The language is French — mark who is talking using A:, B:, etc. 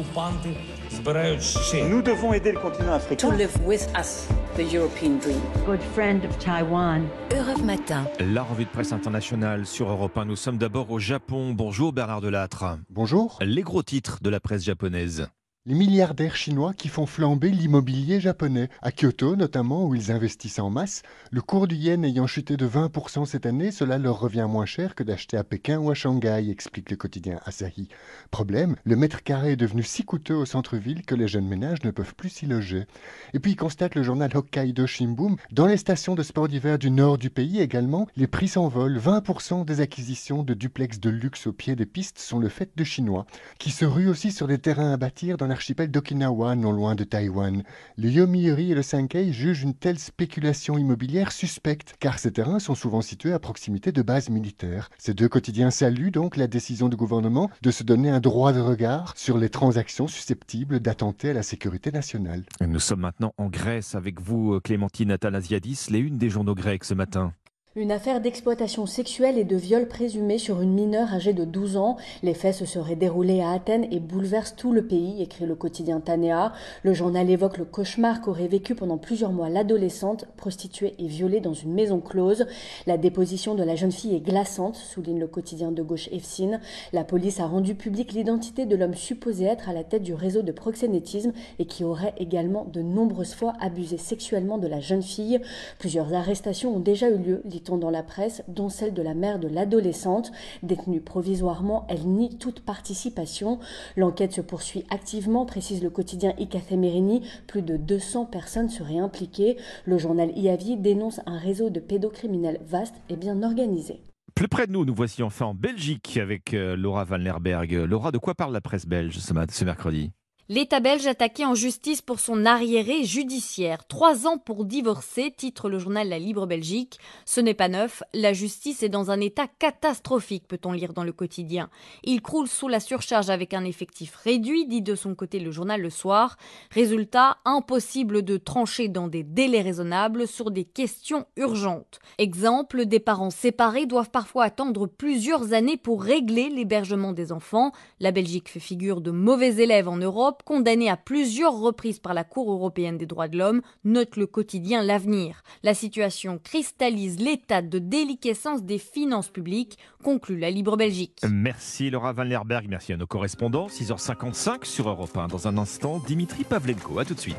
A: окупанти збирають ще.
B: Nous devons aider le continent africain.
C: to live with us the European dream.
D: good friend of Taiwan.
E: Europe Matin.
F: La revue de presse internationale sur Europe 1. Nous sommes d'abord au Japon. Bonjour Bernard Delattre.
G: Bonjour.
F: Les gros titres de la presse japonaise.
G: Les milliardaires chinois qui font flamber l'immobilier japonais. À Kyoto notamment, où ils investissent en masse, le cours du yen ayant chuté de 20% cette année, cela leur revient moins cher que d'acheter à Pékin ou à Shanghai, explique le quotidien Asahi. Problème, le mètre carré est devenu si coûteux au centre-ville que les jeunes ménages ne peuvent plus s'y loger. Et puis constate le journal Hokkaido Shimbun, dans les stations de sport d'hiver du nord du pays également, les prix s'envolent. 20% des acquisitions de duplex de luxe au pied des pistes sont le fait de Chinois, qui se ruent aussi sur des terrains à bâtir dans l'archipel d'Okinawa, non loin de Taïwan. Le Yomiuri et le Sankei jugent une telle spéculation immobilière suspecte, car ces terrains sont souvent situés à proximité de bases militaires. Ces deux quotidiens saluent donc la décision du gouvernement de se donner un droit de regard sur les transactions susceptibles d'attenter à la sécurité nationale.
F: Nous sommes maintenant en Grèce avec vous, Clémentine Athanasiadis, les unes des journaux grecs ce matin.
H: Une affaire d'exploitation sexuelle et de viol présumé sur une mineure âgée de 12 ans. Les faits se seraient déroulés à Athènes et bouleversent tout le pays, écrit le quotidien Tanea. Le journal évoque le cauchemar qu'aurait vécu pendant plusieurs mois l'adolescente, prostituée et violée dans une maison close. La déposition de la jeune fille est glaçante, souligne le quotidien de gauche EFSIN. La police a rendu publique l'identité de l'homme supposé être à la tête du réseau de proxénétisme et qui aurait également de nombreuses fois abusé sexuellement de la jeune fille. Plusieurs arrestations ont déjà eu lieu, dans la presse, dont celle de la mère de l'adolescente. Détenue provisoirement, elle nie toute participation. L'enquête se poursuit activement, précise le quotidien Ikathemerini. Plus de 200 personnes seraient impliquées. Le journal IAVI dénonce un réseau de pédocriminels vaste et bien organisé.
F: Plus près de nous, nous voici enfin en Belgique avec euh, Laura Van Lerberg. Laura, de quoi parle la presse belge ce mercredi?
I: L'État belge attaqué en justice pour son arriéré judiciaire. Trois ans pour divorcer, titre le journal La Libre Belgique. Ce n'est pas neuf, la justice est dans un état catastrophique, peut-on lire dans le quotidien. Il croule sous la surcharge avec un effectif réduit, dit de son côté le journal Le Soir. Résultat, impossible de trancher dans des délais raisonnables sur des questions urgentes. Exemple, des parents séparés doivent parfois attendre plusieurs années pour régler l'hébergement des enfants. La Belgique fait figure de mauvais élève en Europe condamné à plusieurs reprises par la Cour européenne des droits de l'homme, note le quotidien L'Avenir. La situation cristallise l'état de déliquescence des finances publiques, conclut la Libre Belgique.
F: Merci Laura Van Lerberg, merci à nos correspondants. 6h55 sur Europe 1. Dans un instant, Dimitri Pavlenko. A tout de suite.